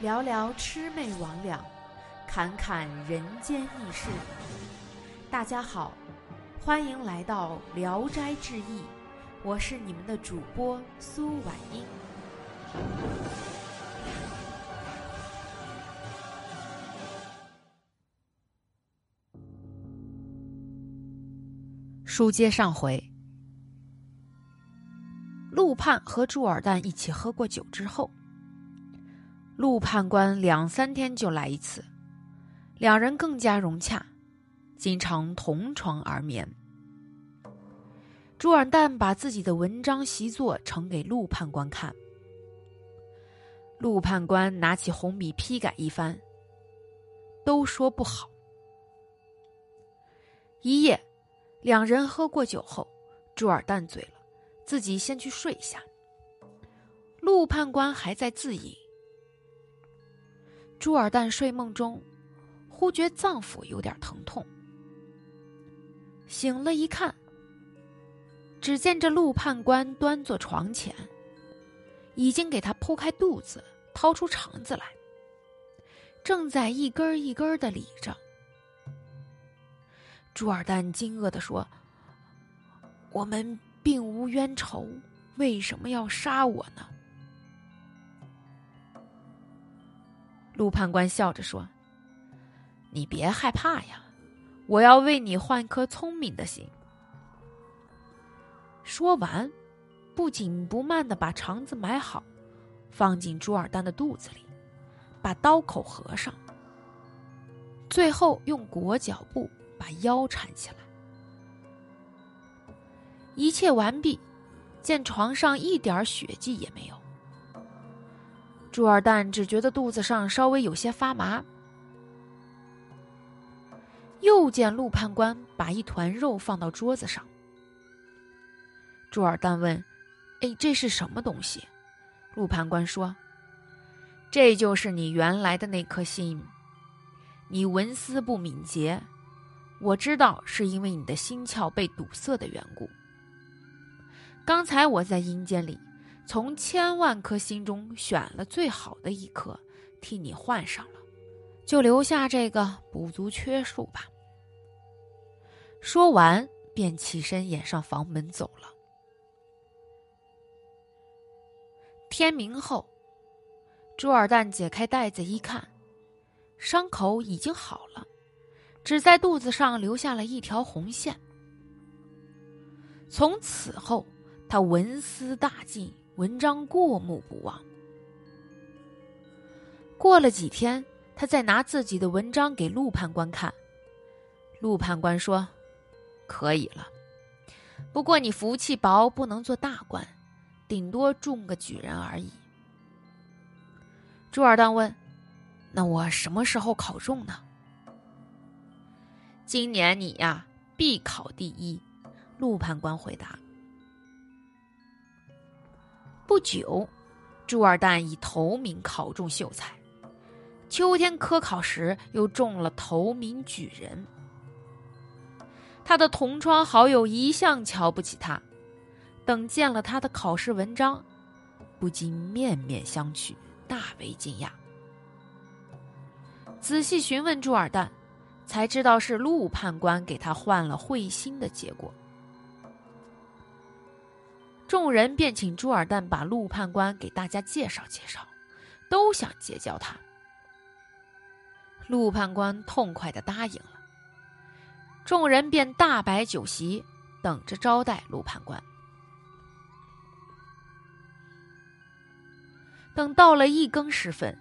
聊聊魑魅魍魉，侃侃人间轶事。大家好，欢迎来到《聊斋志异》，我是你们的主播苏婉英。书接上回，判和朱尔旦一起喝过酒之后，陆判官两三天就来一次，两人更加融洽，经常同床而眠。朱尔旦把自己的文章习作呈给陆判官看，陆判官拿起红笔批改一番，都说不好。一夜。两人喝过酒后，朱尔旦醉了，自己先去睡下。陆判官还在自饮。朱尔旦睡梦中，忽觉脏腑有点疼痛，醒了一看，只见这陆判官端坐床前，已经给他剖开肚子，掏出肠子来，正在一根一根的理着。朱尔旦惊愕的说：“我们并无冤仇，为什么要杀我呢？”陆判官笑着说：“你别害怕呀，我要为你换颗聪明的心。”说完，不紧不慢的把肠子埋好，放进朱尔丹的肚子里，把刀口合上，最后用裹脚布。把腰缠起来，一切完毕，见床上一点血迹也没有。朱二蛋只觉得肚子上稍微有些发麻，又见陆判官把一团肉放到桌子上。朱二蛋问：“哎，这是什么东西？”陆判官说：“这就是你原来的那颗心，你文思不敏捷。”我知道是因为你的心窍被堵塞的缘故。刚才我在阴间里，从千万颗心中选了最好的一颗，替你换上了，就留下这个补足缺数吧。说完，便起身掩上房门走了。天明后，朱尔旦解开袋子一看，伤口已经好了。只在肚子上留下了一条红线。从此后，他文思大进，文章过目不忘。过了几天，他再拿自己的文章给陆判官看，陆判官说：“可以了，不过你福气薄，不能做大官，顶多中个举人而已。”朱尔当问：“那我什么时候考中呢？”今年你呀，必考第一。陆判官回答。不久，朱二蛋以头名考中秀才，秋天科考时又中了头名举人。他的同窗好友一向瞧不起他，等见了他的考试文章，不禁面面相觑，大为惊讶。仔细询问朱二蛋。才知道是陆判官给他换了会心的结果。众人便请朱尔旦把陆判官给大家介绍介绍，都想结交他。陆判官痛快的答应了。众人便大摆酒席，等着招待陆判官。等到了一更时分，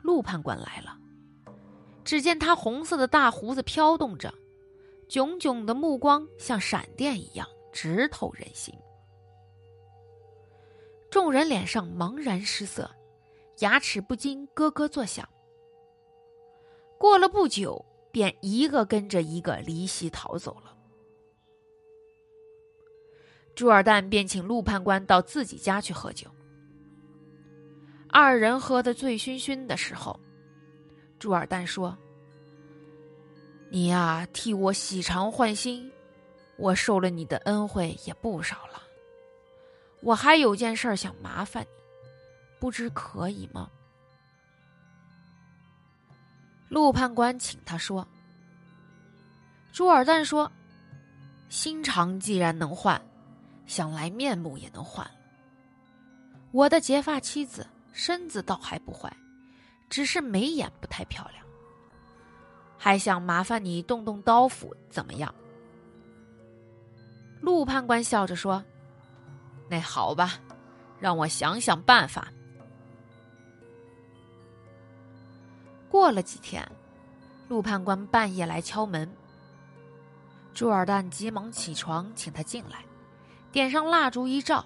陆判官来了。只见他红色的大胡子飘动着，炯炯的目光像闪电一样直透人心。众人脸上茫然失色，牙齿不禁咯咯作响。过了不久，便一个跟着一个离席逃走了。朱尔旦便请陆判官到自己家去喝酒。二人喝得醉醺醺的时候。朱尔旦说：“你呀，替我洗肠换心，我受了你的恩惠也不少了。我还有件事想麻烦你，不知可以吗？”陆判官请他说。朱尔旦说：“心肠既然能换，想来面目也能换我的结发妻子身子倒还不坏，只是眉眼不太漂亮。还想麻烦你动动刀斧，怎么样？”陆判官笑着说：“那好吧，让我想想办法。”过了几天，陆判官半夜来敲门。朱尔旦急忙起床，请他进来，点上蜡烛一照，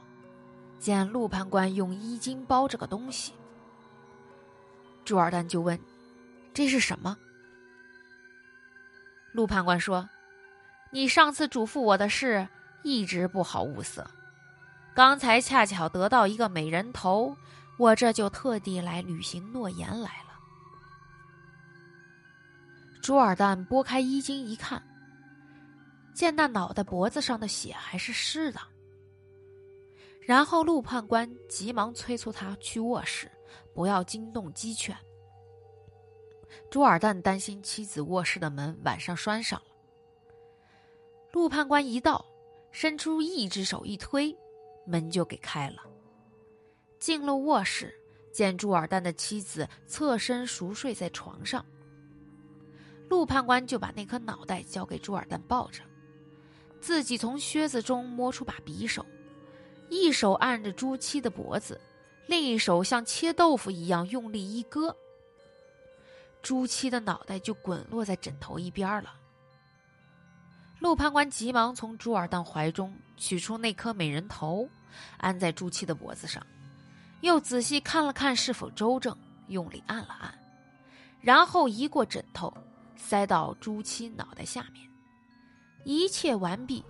见陆判官用衣襟包着个东西。朱尔旦就问：“这是什么？”陆判官说：“你上次嘱咐我的事，一直不好物色。刚才恰巧得到一个美人头，我这就特地来履行诺言来了。”朱尔旦拨开衣襟一看。见那脑袋脖子上的血还是湿的，然后陆判官急忙催促他去卧室，不要惊动鸡犬。朱尔旦担心妻子卧室的门晚上拴上了。陆判官一到，伸出一只手一推，门就给开了。进了卧室，见朱尔旦的妻子侧身熟睡在床上，陆判官就把那颗脑袋交给朱尔旦抱着。自己从靴子中摸出把匕首，一手按着朱七的脖子，另一手像切豆腐一样用力一割，朱七的脑袋就滚落在枕头一边了。陆判官急忙从朱尔旦怀中取出那颗美人头，安在朱七的脖子上，又仔细看了看是否周正，用力按了按，然后移过枕头，塞到朱七脑袋下面。一切完毕，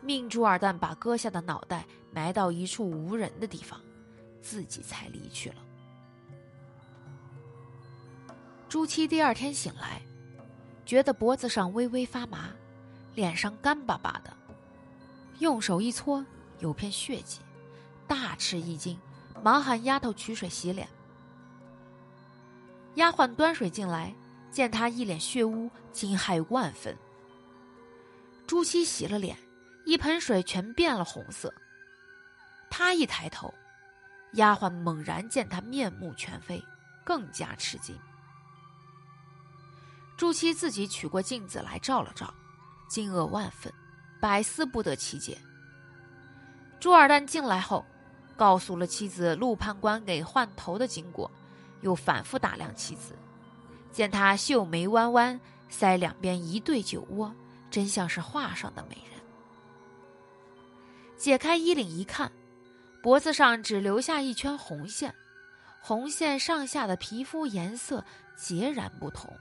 命朱尔旦把割下的脑袋埋到一处无人的地方，自己才离去了。朱七第二天醒来，觉得脖子上微微发麻，脸上干巴巴的，用手一搓，有片血迹，大吃一惊，忙喊丫头取水洗脸。丫鬟端水进来，见他一脸血污，惊骇万分。朱七洗了脸，一盆水全变了红色。他一抬头，丫鬟猛然见他面目全非，更加吃惊。朱七自己取过镜子来照了照，惊愕万分，百思不得其解。朱二蛋进来后，告诉了妻子陆判官给换头的经过，又反复打量妻子，见她秀眉弯弯，腮两边一对酒窝。真像是画上的美人。解开衣领一看，脖子上只留下一圈红线，红线上下的皮肤颜色截然不同。